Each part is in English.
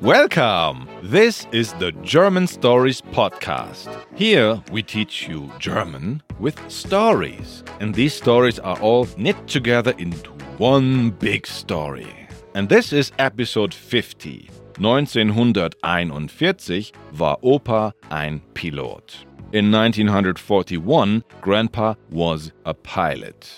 Welcome! This is the German Stories Podcast. Here we teach you German with stories. And these stories are all knit together into one big story. And this is episode 50. 1941 war Opa ein Pilot. In 1941, Grandpa was a pilot.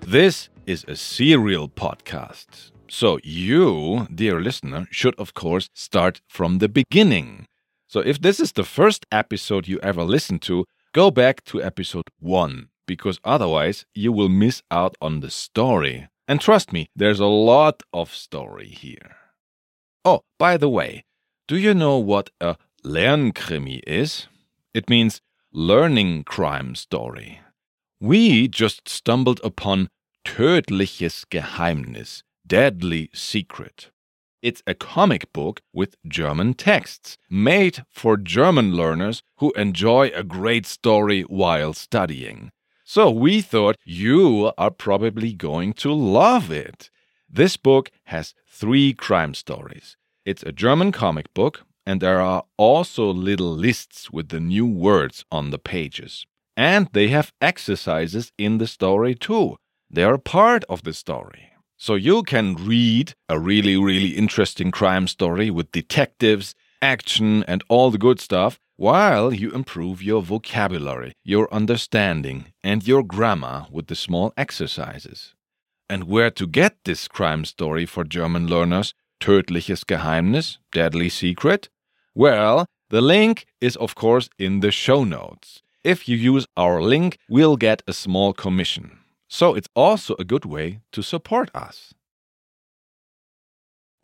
This is a serial podcast. So, you, dear listener, should of course start from the beginning. So, if this is the first episode you ever listened to, go back to episode 1, because otherwise you will miss out on the story. And trust me, there's a lot of story here. Oh, by the way, do you know what a Lernkrimi is? It means learning crime story. We just stumbled upon Tödliches Geheimnis, Deadly Secret. It's a comic book with German texts, made for German learners who enjoy a great story while studying. So we thought you are probably going to love it. This book has three crime stories. It's a German comic book, and there are also little lists with the new words on the pages. And they have exercises in the story too. They are part of the story. So you can read a really, really interesting crime story with detectives, action, and all the good stuff while you improve your vocabulary, your understanding, and your grammar with the small exercises. And where to get this crime story for German learners, Tödliches Geheimnis, Deadly Secret? Well, the link is of course in the show notes. If you use our link, we'll get a small commission. So it's also a good way to support us.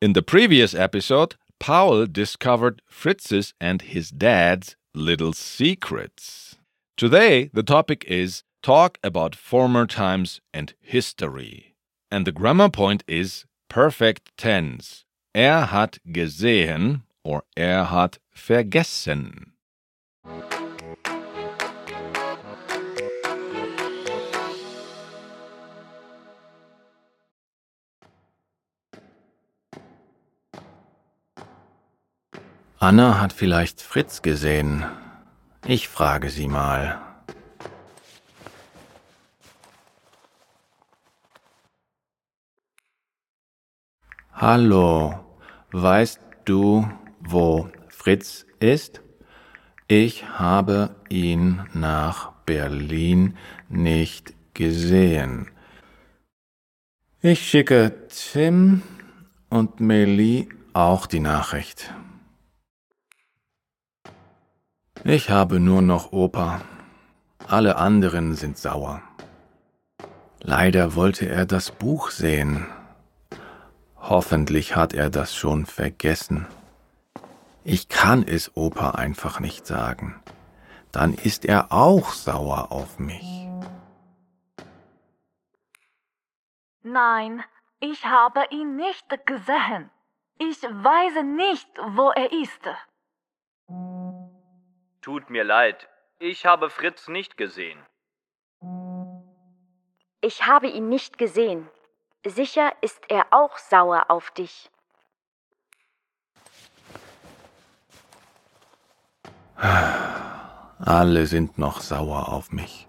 In the previous episode, Paul discovered Fritz's and his dad's little secrets. Today, the topic is talk about former times and history. And the grammar point is perfect tense. Er hat gesehen or er hat vergessen. Anna hat vielleicht Fritz gesehen. Ich frage sie mal. Hallo, weißt du, wo Fritz ist? Ich habe ihn nach Berlin nicht gesehen. Ich schicke Tim und Meli auch die Nachricht. Ich habe nur noch Opa. Alle anderen sind sauer. Leider wollte er das Buch sehen. Hoffentlich hat er das schon vergessen. Ich kann es Opa einfach nicht sagen. Dann ist er auch sauer auf mich. Nein, ich habe ihn nicht gesehen. Ich weiß nicht, wo er ist. Tut mir leid, ich habe Fritz nicht gesehen. Ich habe ihn nicht gesehen. Sicher ist er auch sauer auf dich. Alle sind noch sauer auf mich.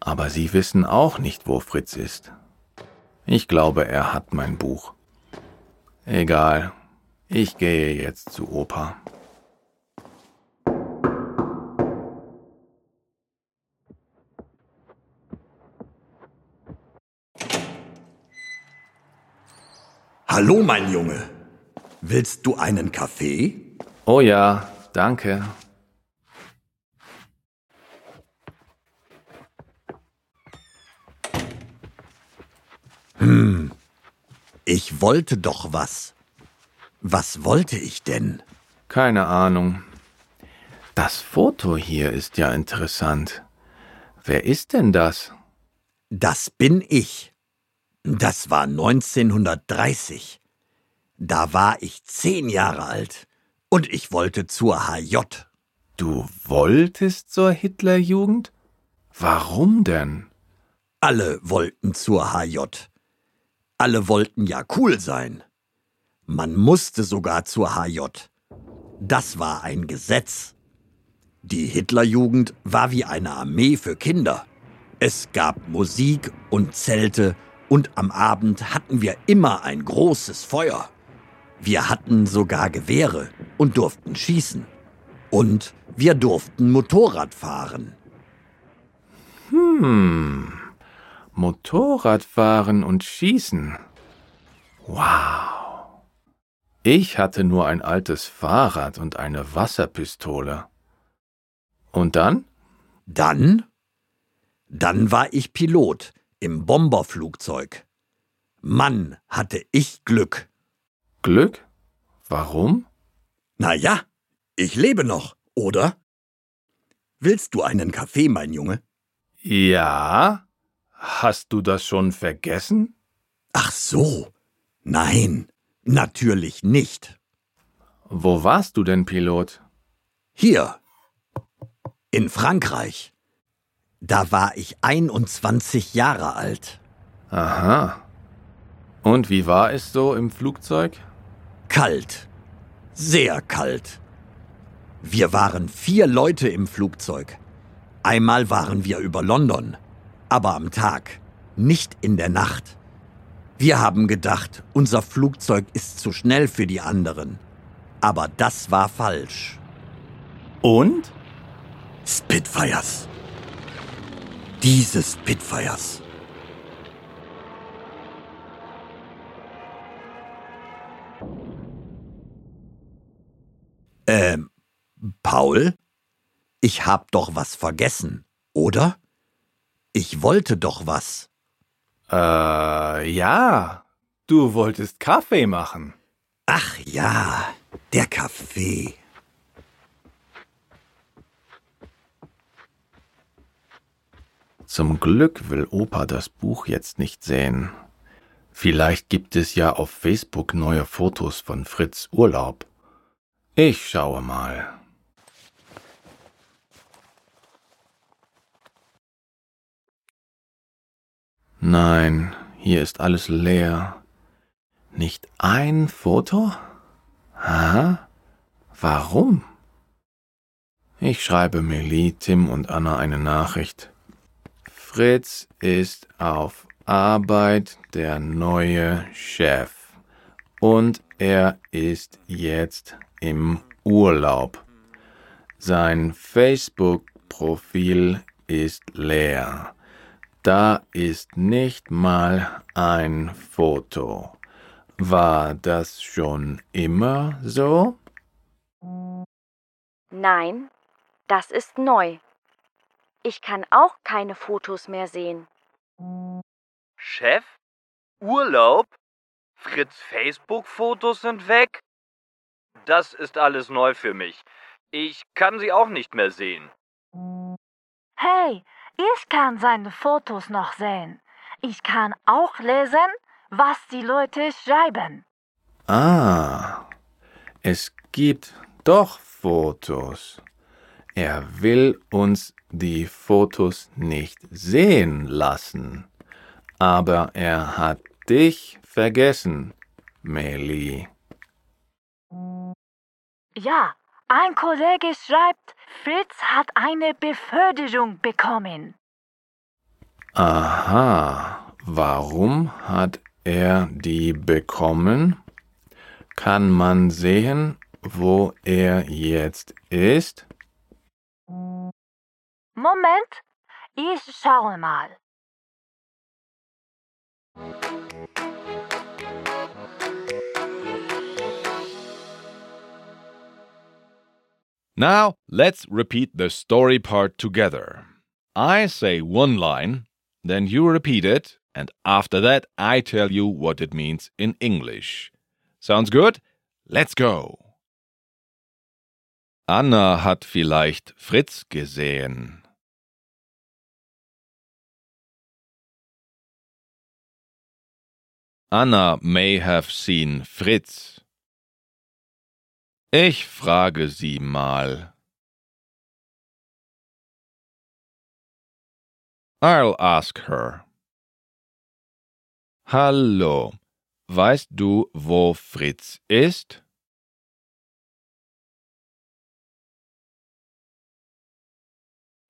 Aber sie wissen auch nicht, wo Fritz ist. Ich glaube, er hat mein Buch. Egal, ich gehe jetzt zu Opa. Hallo, mein Junge. Willst du einen Kaffee? Oh ja, danke. Hm, ich wollte doch was. Was wollte ich denn? Keine Ahnung. Das Foto hier ist ja interessant. Wer ist denn das? Das bin ich. Das war 1930. Da war ich zehn Jahre alt und ich wollte zur HJ. Du wolltest zur Hitlerjugend? Warum denn? Alle wollten zur HJ. Alle wollten ja cool sein. Man musste sogar zur HJ. Das war ein Gesetz. Die Hitlerjugend war wie eine Armee für Kinder. Es gab Musik und Zelte und am Abend hatten wir immer ein großes Feuer. Wir hatten sogar Gewehre und durften schießen. Und wir durften Motorrad fahren. Hm. Motorradfahren und schießen. Wow. Ich hatte nur ein altes Fahrrad und eine Wasserpistole. Und dann? Dann? Dann war ich Pilot im Bomberflugzeug. Mann, hatte ich Glück. Glück? Warum? Na ja, ich lebe noch, oder? Willst du einen Kaffee, mein Junge? Ja. Hast du das schon vergessen? Ach so. Nein, natürlich nicht. Wo warst du denn, Pilot? Hier. In Frankreich. Da war ich 21 Jahre alt. Aha. Und wie war es so im Flugzeug? Kalt. Sehr kalt. Wir waren vier Leute im Flugzeug. Einmal waren wir über London, aber am Tag, nicht in der Nacht. Wir haben gedacht, unser Flugzeug ist zu schnell für die anderen. Aber das war falsch. Und? Spitfires. Diese Spitfires. Ähm, Paul? Ich hab doch was vergessen, oder? Ich wollte doch was. Äh, ja. Du wolltest Kaffee machen. Ach ja, der Kaffee. Zum Glück will Opa das Buch jetzt nicht sehen. Vielleicht gibt es ja auf Facebook neue Fotos von Fritz Urlaub. Ich schaue mal. Nein, hier ist alles leer. Nicht ein Foto? Aha. Warum? Ich schreibe Melie, Tim und Anna eine Nachricht. Fritz ist auf Arbeit der neue Chef. Und er ist jetzt im Urlaub. Sein Facebook-Profil ist leer. Da ist nicht mal ein Foto. War das schon immer so? Nein, das ist neu. Ich kann auch keine Fotos mehr sehen. Chef? Urlaub? Fritz Facebook-Fotos sind weg? Das ist alles neu für mich. Ich kann sie auch nicht mehr sehen. Hey, ich kann seine Fotos noch sehen. Ich kann auch lesen, was die Leute schreiben. Ah, es gibt doch Fotos. Er will uns die Fotos nicht sehen lassen. Aber er hat dich vergessen, Meli. Ja, ein Kollege schreibt, Fritz hat eine Beförderung bekommen. Aha, warum hat er die bekommen? Kann man sehen, wo er jetzt ist? Moment, ich schaue mal. Now, let's repeat the story part together. I say one line, then you repeat it, and after that, I tell you what it means in English. Sounds good? Let's go! Anna hat vielleicht Fritz gesehen. Anna may have seen Fritz. Ich frage sie mal. I'll ask her. Hallo, weißt du, wo Fritz ist?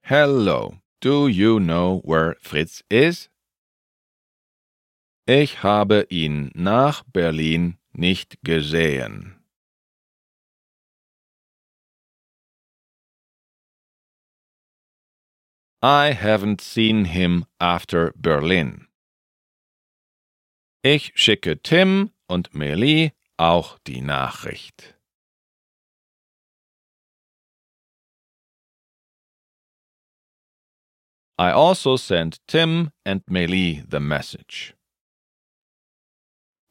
Hello, do you know where Fritz is? Ich habe ihn nach Berlin nicht gesehen. I haven't seen him after Berlin. Ich schicke Tim und Melie auch die Nachricht. I also sent Tim and Melie the message.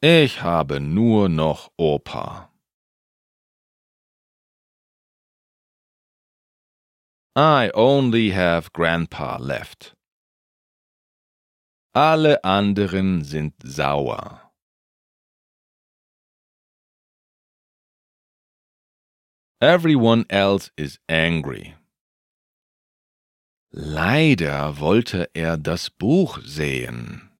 Ich habe nur noch Opa. I only have Grandpa left. Alle anderen sind sauer. Everyone else is angry. Leider wollte er das Buch sehen.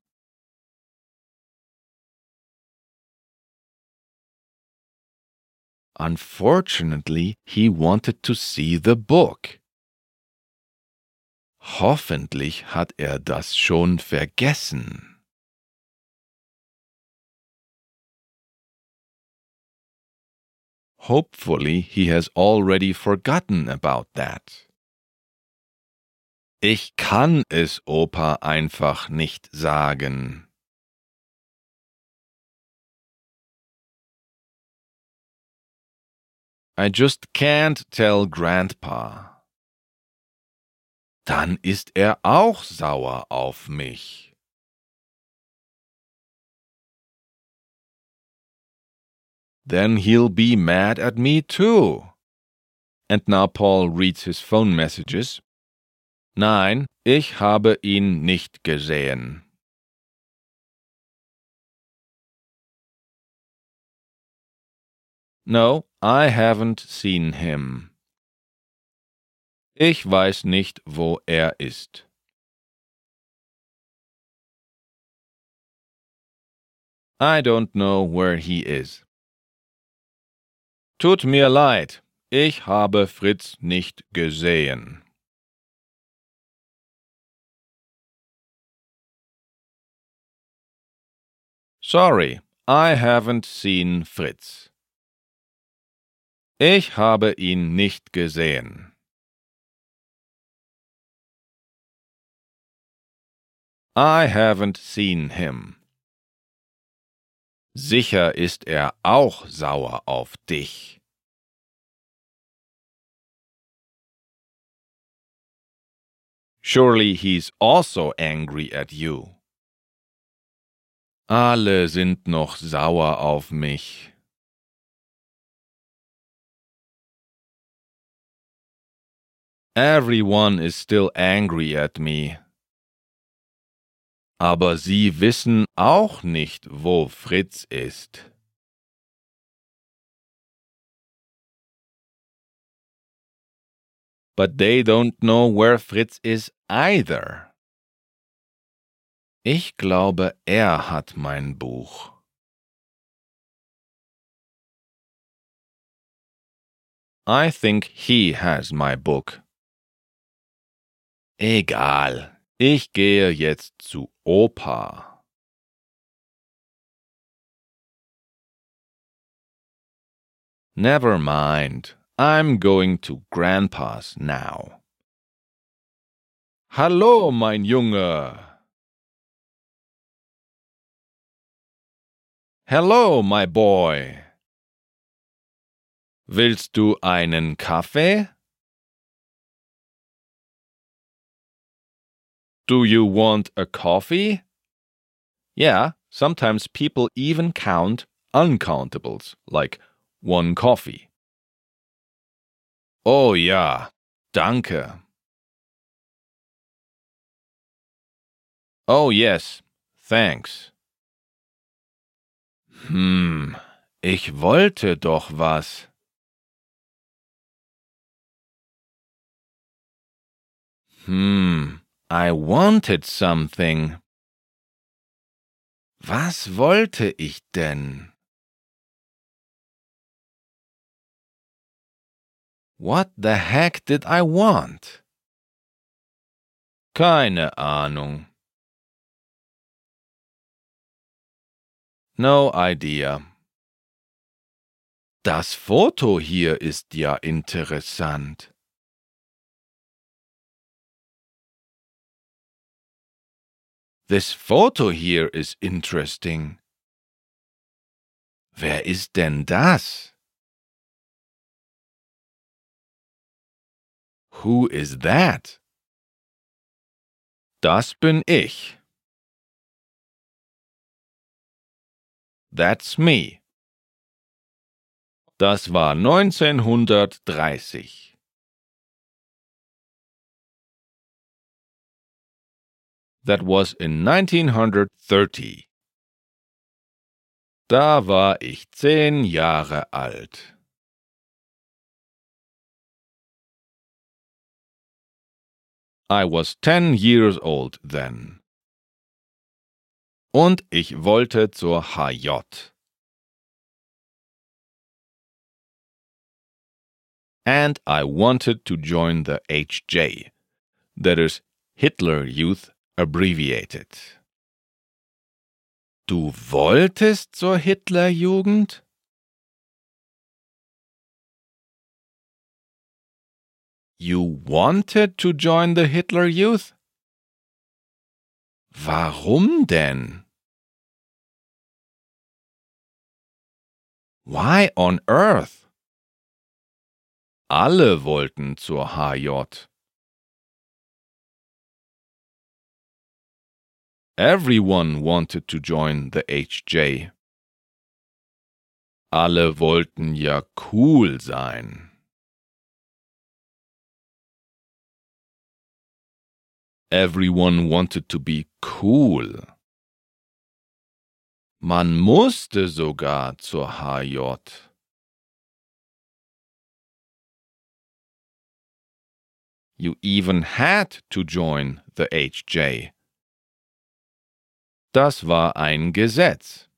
Unfortunately, he wanted to see the book. Hoffentlich hat er das schon vergessen. Hopefully he has already forgotten about that. Ich kann es Opa einfach nicht sagen. I just can't tell Grandpa dann ist er auch sauer auf mich. Then he'll be mad at me too. And now Paul reads his phone messages. Nein, ich habe ihn nicht gesehen. No, I haven't seen him. Ich weiß nicht, wo er ist. I don't know where he is. Tut mir leid, ich habe Fritz nicht gesehen. Sorry, I haven't seen Fritz. Ich habe ihn nicht gesehen. I haven't seen him. Sicher ist er auch sauer auf dich. Surely he's also angry at you. Alle sind noch sauer auf mich. Everyone is still angry at me. Aber sie wissen auch nicht, wo Fritz ist. But they don't know where Fritz is either. Ich glaube, er hat mein Buch. I think he has my book. Egal, ich gehe jetzt zu Opa. Never mind, I'm going to Grandpa's now. Hallo, mein Junge. Hello, my boy. Willst du einen Kaffee? Do you want a coffee? Yeah, sometimes people even count uncountables, like one coffee. Oh ja, danke. Oh yes, thanks. Hm, ich wollte doch was. Hmm. I wanted something. Was wollte ich denn? What the heck did I want? Keine Ahnung. No idea. Das Foto hier ist ja interessant. This photo here is interesting. Wer ist denn das? Who is that? Das bin ich. That's me. Das war 1930. That was in 1930. Da war ich zehn Jahre alt. I was ten years old then. Und ich wollte zur HJ. And I wanted to join the HJ, that is Hitler Youth abbreviated. Du wolltest zur Hitlerjugend? You wanted to join the Hitler Youth? Warum denn? Why on earth? Alle wollten zur HJ. Everyone wanted to join the HJ. Alle wollten ja cool sein. Everyone wanted to be cool. Man musste sogar zur HJ. You even had to join the HJ. Das war ein Gesetz.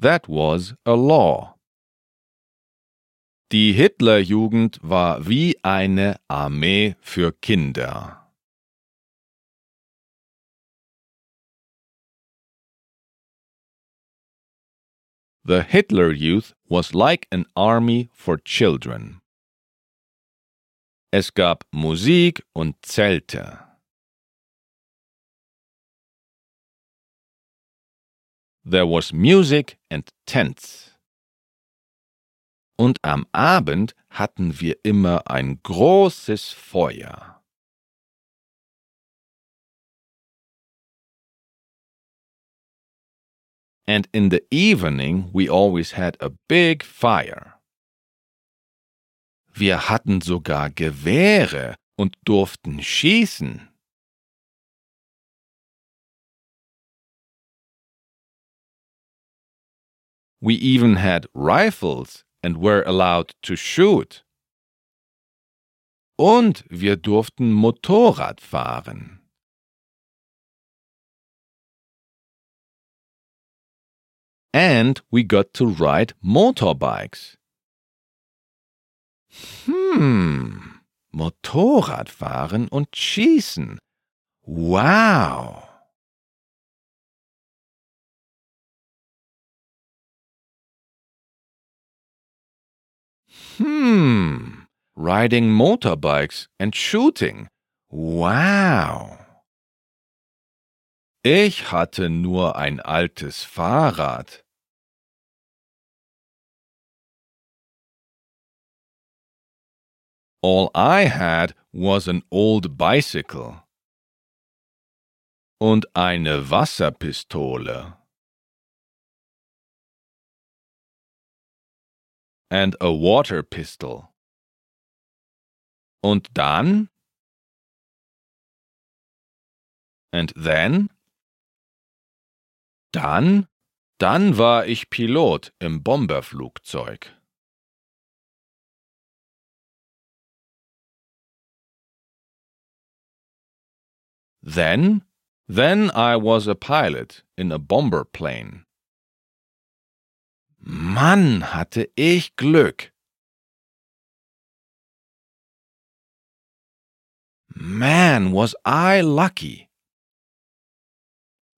That was a law. Die Hitlerjugend war wie eine Armee für Kinder. The Hitler Youth was like an army for children. Es gab Musik und Zelte. There was music and tents. Und am Abend hatten wir immer ein großes Feuer. And in the evening we always had a big fire. Wir hatten sogar Gewehre und durften schießen. We even had rifles and were allowed to shoot. Und wir durften Motorrad fahren. And we got to ride motorbikes. Hm, Motorradfahren und Schießen. Wow. Hmm, riding motorbikes and shooting. Wow. Ich hatte nur ein altes Fahrrad. All I had was an old bicycle. Und eine Wasserpistole. And a water pistol. Und dann? And then? Dann? Dann war ich Pilot im Bomberflugzeug. Then? Then I was a pilot in a bomber plane. Mann, hatte ich Glück. Man, was I lucky.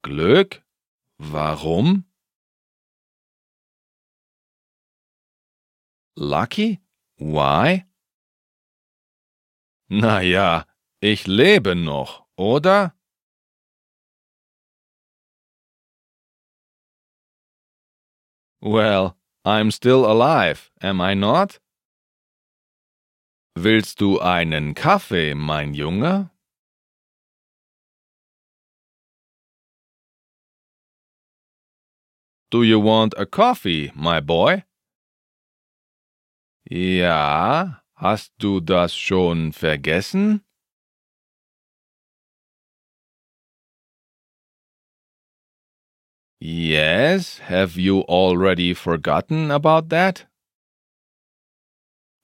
Glück? Warum? Lucky? Why? Na ja, ich lebe noch, oder? Well, I'm still alive, am I not? Willst du einen Kaffee, mein Junge? Do you want a coffee, my boy? Ja, hast du das schon vergessen? Yes, have you already forgotten about that?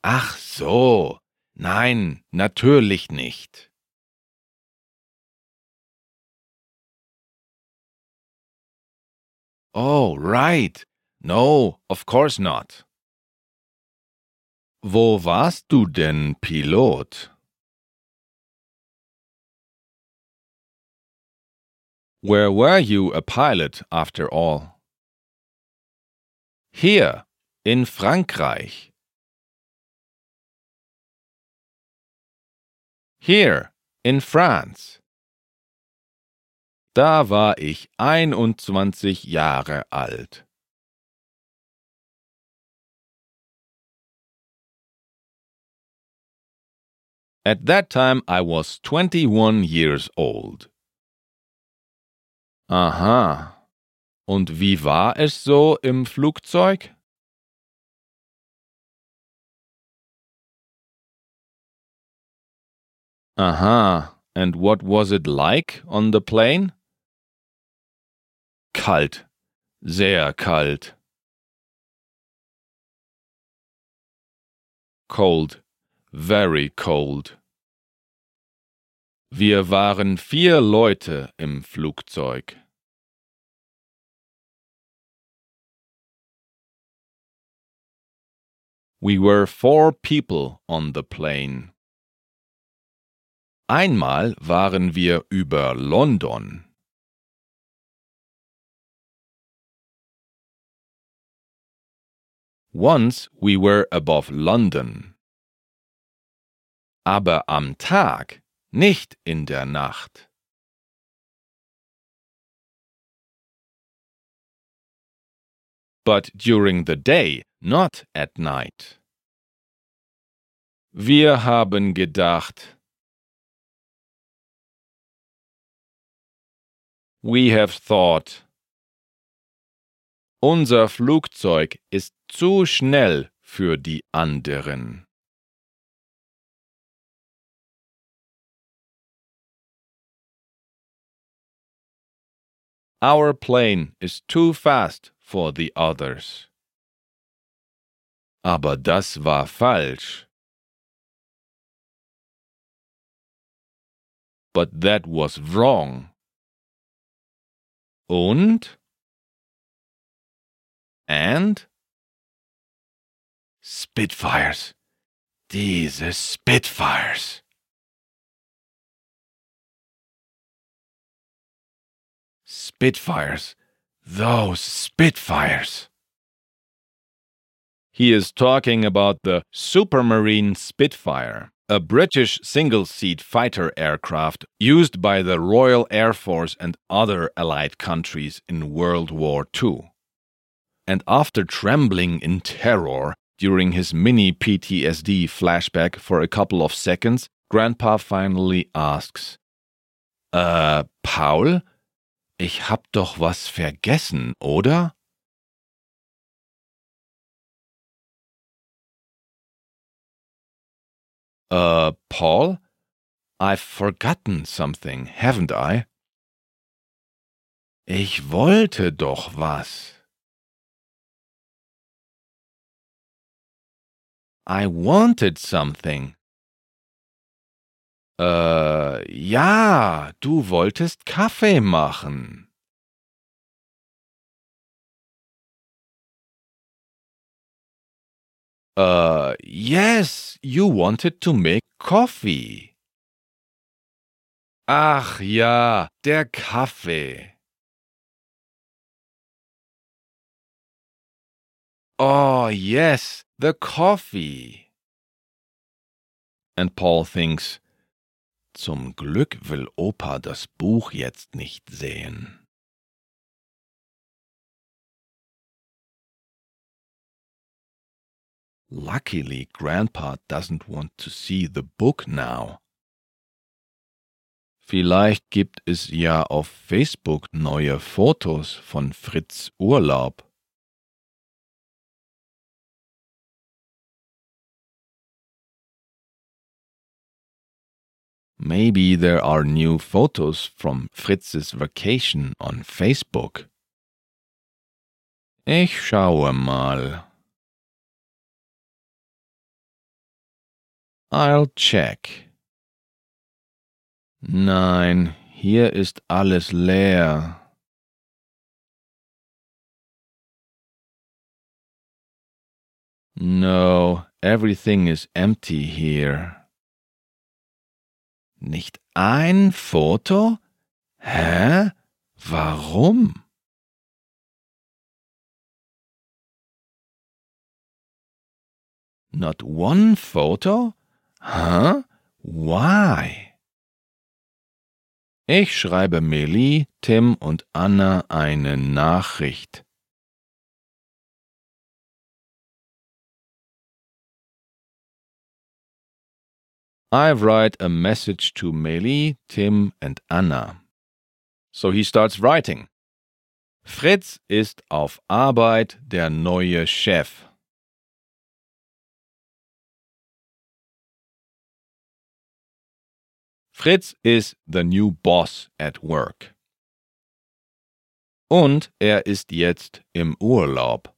Ach so, nein, natürlich nicht. Oh, right. No, of course not. Wo warst du denn Pilot? Where were you a pilot after all? Here, in Frankreich. Here, in France. Da war ich 21 Jahre alt. At that time I was 21 years old. Aha. Und wie war es so im Flugzeug? Aha. And what was it like on the plane? Kalt. Sehr kalt. Cold. Very cold. Wir waren vier Leute im Flugzeug. We were four people on the plane. Einmal waren wir über London. Once we were above London. Aber am Tag nicht in der Nacht. But during the day, not at night. Wir haben gedacht, We have thought, unser Flugzeug ist zu schnell für die anderen. Our plane is too fast for the others. Aber das war falsch. But that was wrong. Und? And? Spitfires. Diese Spitfires. Spitfires. Those Spitfires. He is talking about the Supermarine Spitfire, a British single seat fighter aircraft used by the Royal Air Force and other Allied countries in World War II. And after trembling in terror during his mini PTSD flashback for a couple of seconds, Grandpa finally asks, Uh, Paul? Ich hab doch was vergessen, oder? Uh, Paul? I've forgotten something, haven't I? Ich wollte doch was. I wanted something. Äh, ja, du wolltest Kaffee machen. Uh, yes, you wanted to make coffee. Ach ja, der Kaffee. Oh, yes, the coffee. And Paul thinks, zum Glück will Opa das Buch jetzt nicht sehen. Luckily, Grandpa doesn't want to see the book now. Vielleicht gibt es ja auf Facebook neue Fotos von Fritz Urlaub. Maybe there are new photos from Fritz's vacation on Facebook. Ich schaue mal. I'll check. Nein, hier ist alles leer. No, everything is empty here. Nicht ein Foto? Hä? Warum? Not one photo? Huh? Why? Ich schreibe Meli, Tim und Anna eine Nachricht. I write a message to Meli, Tim and Anna. So he starts writing. Fritz ist auf Arbeit der neue Chef. Fritz is the new boss at work. Und er ist jetzt im Urlaub.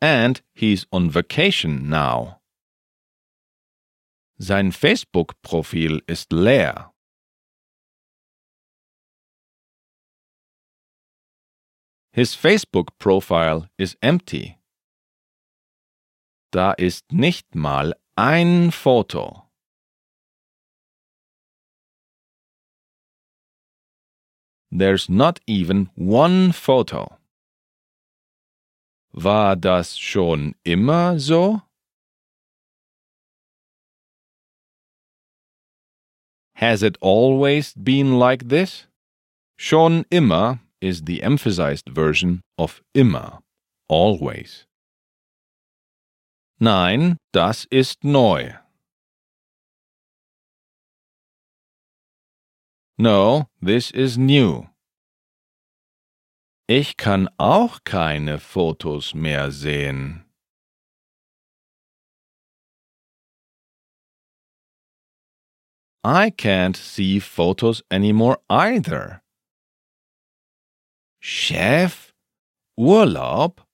And he's on vacation now. Sein Facebook-Profil ist leer. His Facebook profile is empty. Da ist nicht mal ein Foto. There's not even one photo. War das schon immer so? Has it always been like this? Schon immer is the emphasized version of immer, always. Nein, das ist neu. No, this is new. Ich kann auch keine Fotos mehr sehen. I can't see photos anymore either. Chef? Urlaub?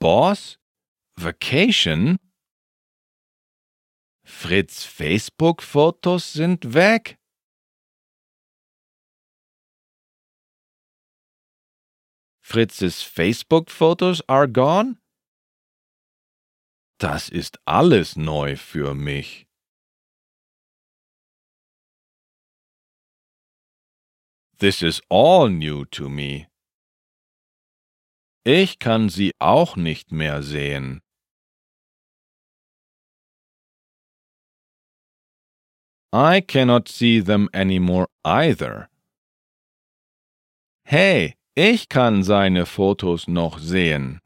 Boss? Vacation? Fritz Facebook-Fotos sind weg. Fritzes Facebook-Fotos are gone? Das ist alles neu für mich. This is all new to me. Ich kann sie auch nicht mehr sehen. I cannot see them anymore either. Hey, ich kann seine Fotos noch sehen.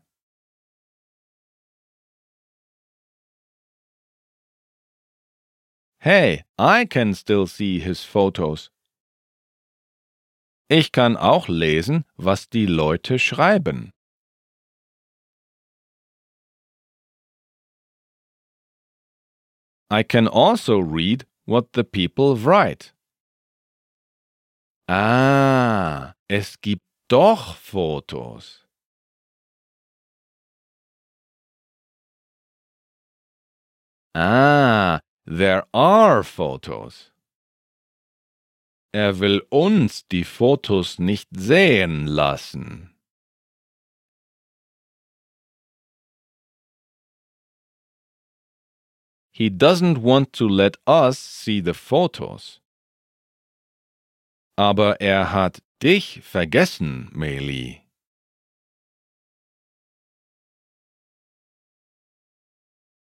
Hey, I can still see his photos. Ich kann auch lesen, was die Leute schreiben. I can also read what the people write. Ah, es gibt doch Fotos. Ah, there are Fotos. Er will uns die Fotos nicht sehen lassen. He doesn't want to let us see the photos. Aber er hat dich vergessen, Meili.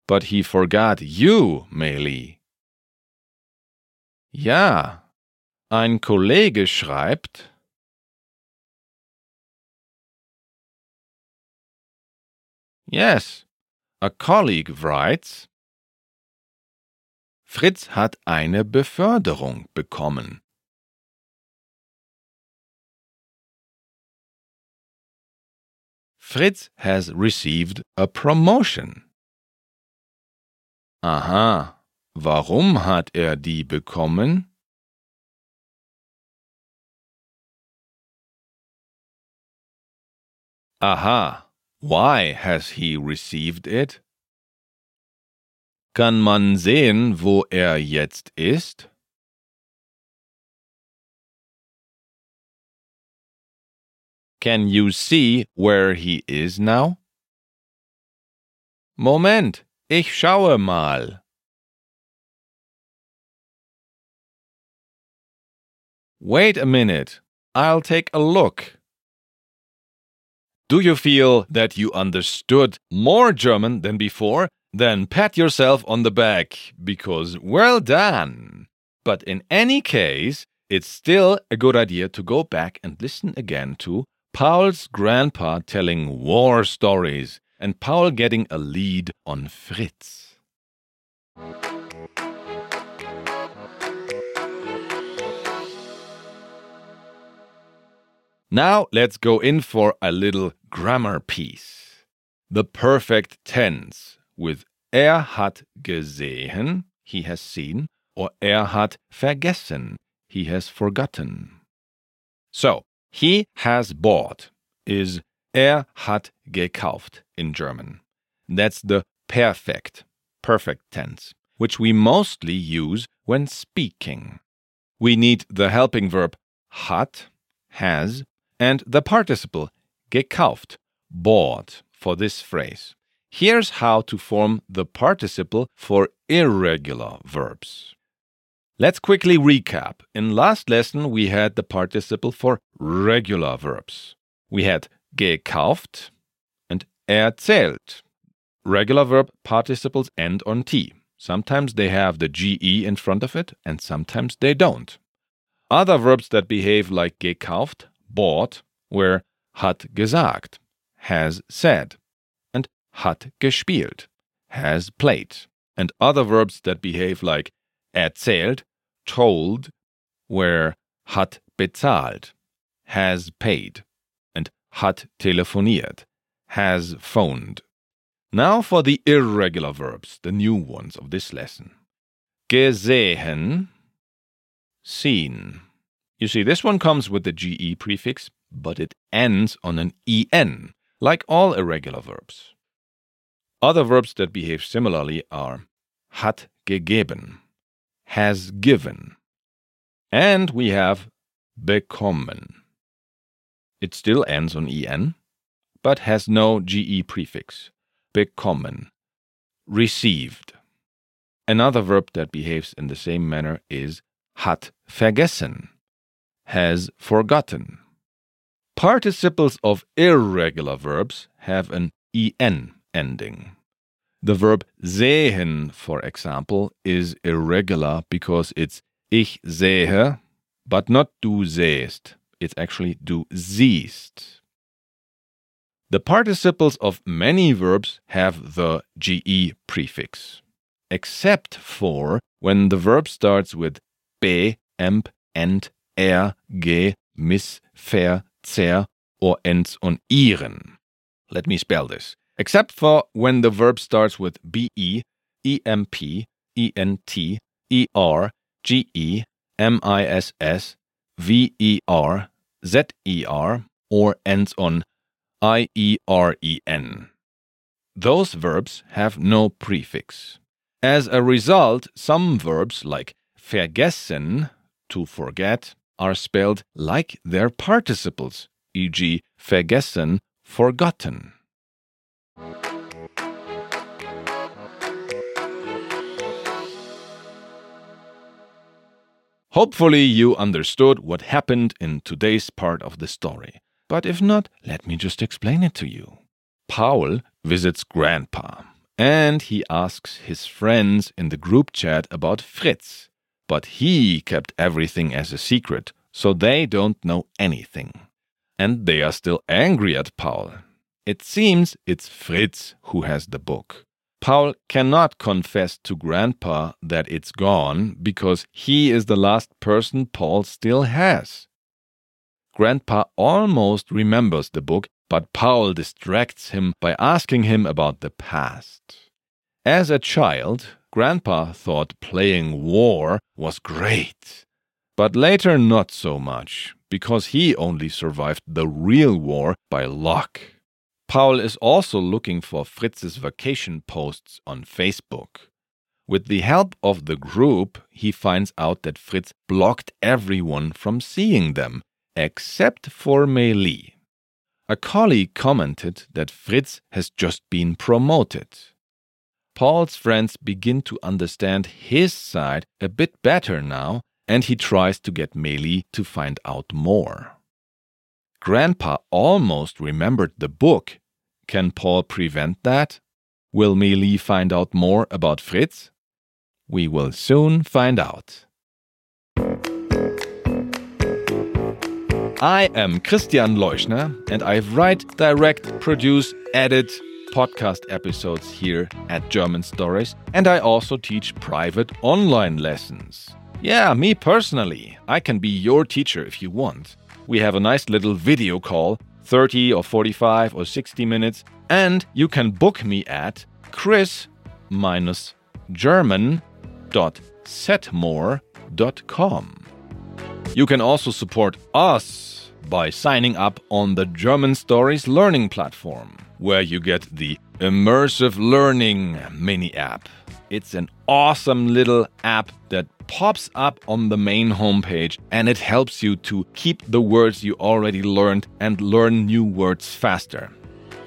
But he forgot you, Meili. Ja, ein Kollege schreibt, Yes, a colleague writes, Fritz hat eine Beförderung bekommen. Fritz has received a promotion. Aha, warum hat er die bekommen? Aha, why has he received it? Kann man sehen, wo er jetzt ist? Can you see where he is now? Moment, ich schaue mal. Wait a minute, I'll take a look. Do you feel that you understood more German than before? Then pat yourself on the back because well done. But in any case, it's still a good idea to go back and listen again to Paul's grandpa telling war stories and Paul getting a lead on Fritz. Now let's go in for a little grammar piece. The perfect tense with er hat gesehen, he has seen, or er hat vergessen, he has forgotten. So, he has bought is er hat gekauft in German. That's the perfect, perfect tense, which we mostly use when speaking. We need the helping verb hat, has, and the participle gekauft, bought for this phrase. Here's how to form the participle for irregular verbs. Let's quickly recap. In last lesson, we had the participle for regular verbs. We had gekauft and erzählt. Regular verb participles end on T. Sometimes they have the GE in front of it, and sometimes they don't. Other verbs that behave like gekauft, bought, were hat gesagt, has said and hat gespielt, has played, and other verbs that behave like erzählt, told, where hat bezahlt, has paid, and hat telefoniert, has phoned. Now for the irregular verbs, the new ones of this lesson. Gesehen, seen. You see, this one comes with the GE prefix, but it ends on an EN, like all irregular verbs. Other verbs that behave similarly are hat gegeben, has given, and we have bekommen. It still ends on en, but has no ge prefix. Bekommen, received. Another verb that behaves in the same manner is hat vergessen, has forgotten. Participles of irregular verbs have an en ending. The verb sehen, for example, is irregular because it's ich sehe, but not du sehst. It's actually du siehst. The participles of many verbs have the ge prefix, except for when the verb starts with be, emp, ent, er, ge, mis, ver, zer, or ends on ieren. Let me spell this except for when the verb starts with be, emp, ent, er, ge, miss, ver, zer, or ends on ieren. Those verbs have no prefix. As a result, some verbs like vergessen, to forget, are spelled like their participles, e.g., vergessen, forgotten. Hopefully, you understood what happened in today's part of the story. But if not, let me just explain it to you. Paul visits Grandpa and he asks his friends in the group chat about Fritz. But he kept everything as a secret, so they don't know anything. And they are still angry at Paul. It seems it's Fritz who has the book. Paul cannot confess to Grandpa that it's gone because he is the last person Paul still has. Grandpa almost remembers the book, but Paul distracts him by asking him about the past. As a child, Grandpa thought playing war was great, but later not so much, because he only survived the real war by luck. Paul is also looking for Fritz's vacation posts on Facebook. With the help of the group, he finds out that Fritz blocked everyone from seeing them, except for Meili. A colleague commented that Fritz has just been promoted. Paul's friends begin to understand his side a bit better now, and he tries to get Meili to find out more. Grandpa almost remembered the book can Paul prevent that? Will Meili find out more about Fritz? We will soon find out. I am Christian Leuschner and I write, direct, produce, edit podcast episodes here at German Stories, and I also teach private online lessons. Yeah, me personally. I can be your teacher if you want. We have a nice little video call 30 or 45 or 60 minutes. And you can book me at chris-german.setmore.com. You can also support us by signing up on the German Stories Learning Platform, where you get the Immersive Learning mini app. It's an awesome little app that pops up on the main homepage and it helps you to keep the words you already learned and learn new words faster.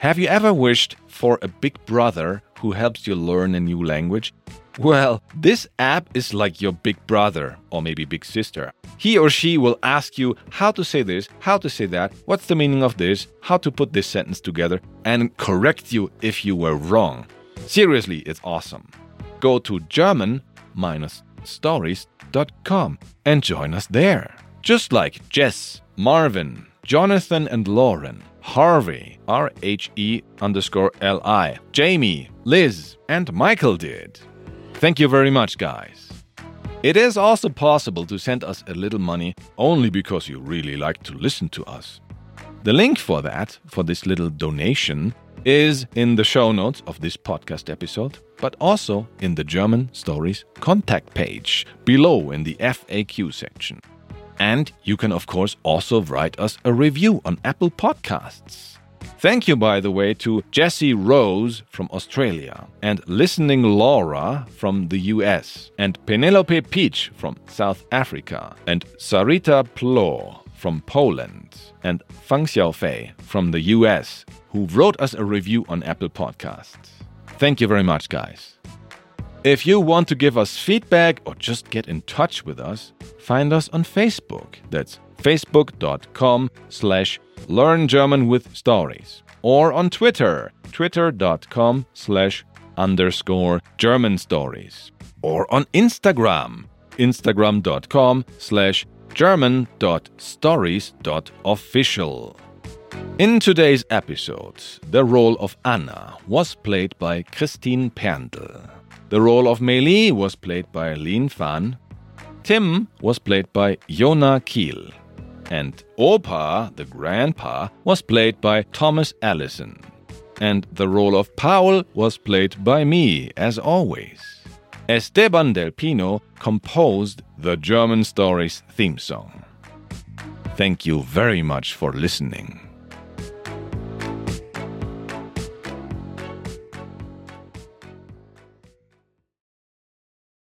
Have you ever wished for a big brother who helps you learn a new language? Well, this app is like your big brother or maybe big sister. He or she will ask you how to say this, how to say that, what's the meaning of this, how to put this sentence together, and correct you if you were wrong. Seriously, it's awesome go to German-stories.com and join us there. Just like Jess, Marvin, Jonathan and Lauren, Harvey, R H E underscore L I, Jamie, Liz, and Michael did. Thank you very much, guys. It is also possible to send us a little money only because you really like to listen to us. The link for that, for this little donation, is in the show notes of this podcast episode, but also in the German Stories contact page below in the FAQ section. And you can, of course, also write us a review on Apple Podcasts. Thank you, by the way, to Jessie Rose from Australia, and Listening Laura from the US, and Penelope Peach from South Africa, and Sarita Plo from Poland, and Fang Xiaofei from the US, who wrote us a review on Apple Podcasts. Thank you very much, guys. If you want to give us feedback or just get in touch with us, find us on Facebook. That's facebook.com slash learn German with stories. Or on Twitter, twitter.com slash underscore German stories. Or on Instagram, instagram.com slash german.stories.official. In today's episode, the role of Anna was played by Christine Perndl. The role of Meili was played by Lin Fan. Tim was played by Jona Kiel. And Opa, the grandpa, was played by Thomas Allison. And the role of Paul was played by me, as always. Esteban Del Pino composed the German Stories theme song. Thank you very much for listening.